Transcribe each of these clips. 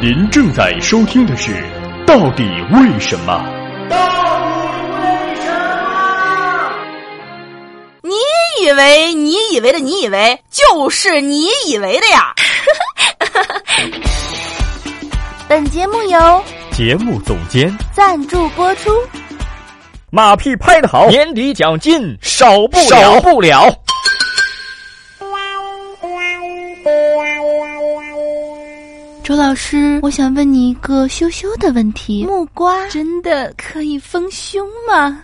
您正在收听的是《到底为什么》。到底为什么？你以为你以为的你以为就是你以为的呀？本节目由节目总监赞助播出。马屁拍得好，年底奖金少不少不了。周老师，我想问你一个羞羞的问题：木瓜真的可以丰胸吗？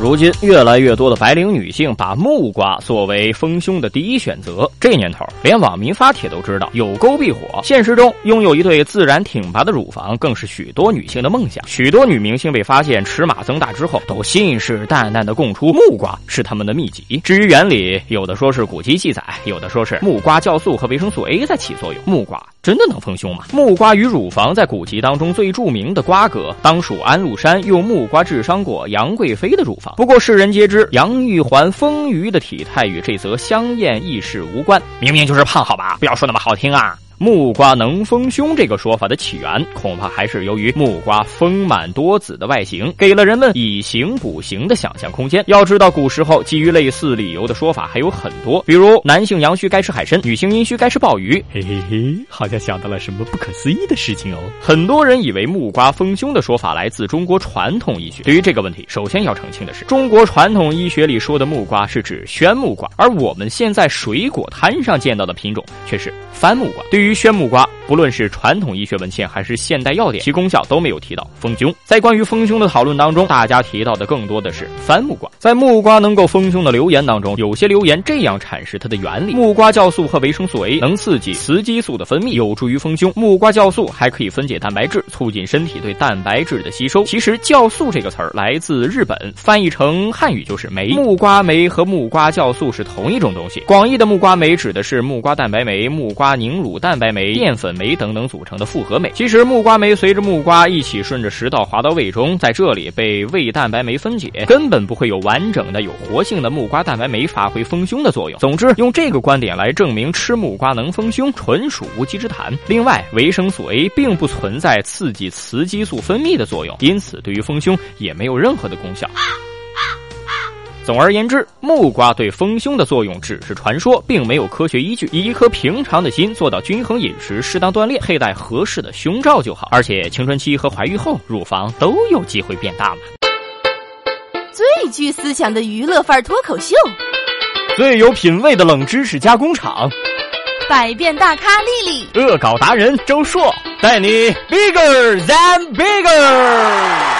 如今，越来越多的白领女性把木瓜作为丰胸的第一选择。这年头，连网民发帖都知道有沟必火。现实中，拥有一对自然挺拔的乳房，更是许多女性的梦想。许多女明星被发现尺码增大之后，都信誓旦旦地供出木瓜是他们的秘籍。至于原理，有的说是古籍记载，有的说是木瓜酵素和维生素 A 在起作用。木瓜真的能丰胸吗？木瓜与乳房在古籍当中最著名的瓜葛，当属安禄山用木瓜治伤过杨贵妃的乳房。不过世人皆知，杨玉环丰腴的体态与这则香艳轶事无关，明明就是胖，好吧？不要说那么好听啊！木瓜能丰胸这个说法的起源，恐怕还是由于木瓜丰满多子的外形，给了人们以形补形的想象空间。要知道，古时候基于类似理由的说法还有很多，比如男性阳虚该吃海参，女性阴虚该吃鲍鱼。嘿嘿嘿，好像想到了什么不可思议的事情哦。很多人以为木瓜丰胸的说法来自中国传统医学。对于这个问题，首先要澄清的是，中国传统医学里说的木瓜是指宣木瓜，而我们现在水果摊上见到的品种却是番木瓜。对于宣木瓜，不论是传统医学文献还是现代药典，其功效都没有提到丰胸。在关于丰胸的讨论当中，大家提到的更多的是番木瓜。在木瓜能够丰胸的留言当中，有些留言这样阐释它的原理：木瓜酵素和维生素 A 能刺激雌激素的分泌，有助于丰胸。木瓜酵素还可以分解蛋白质，促进身体对蛋白质的吸收。其实“酵素”这个词儿来自日本，翻译成汉语就是酶。木瓜酶和木瓜酵素是同一种东西。广义的木瓜酶指的是木瓜蛋白酶、木瓜凝乳蛋白酶、淀粉酶酶等等组成的复合酶。其实木瓜酶随着木瓜一起顺着食道滑到胃中，在这里被胃蛋白酶分解，根本不会有完整的有活性的木瓜蛋白酶发挥丰胸的作用。总之，用这个观点来证明吃木瓜能丰胸，纯属无稽之谈。另外，维生素 A 并不存在刺激雌激素分泌的作用，因此对于丰胸也没有任何的功效。总而言之，木瓜对丰胸的作用只是传说，并没有科学依据。以一颗平常的心做到均衡饮食、适当锻炼、佩戴合适的胸罩就好。而且青春期和怀孕后，乳房都有机会变大嘛。最具思想的娱乐范儿脱口秀，最有品味的冷知识加工厂，百变大咖丽丽，恶搞达人周硕，带你 bigger than bigger。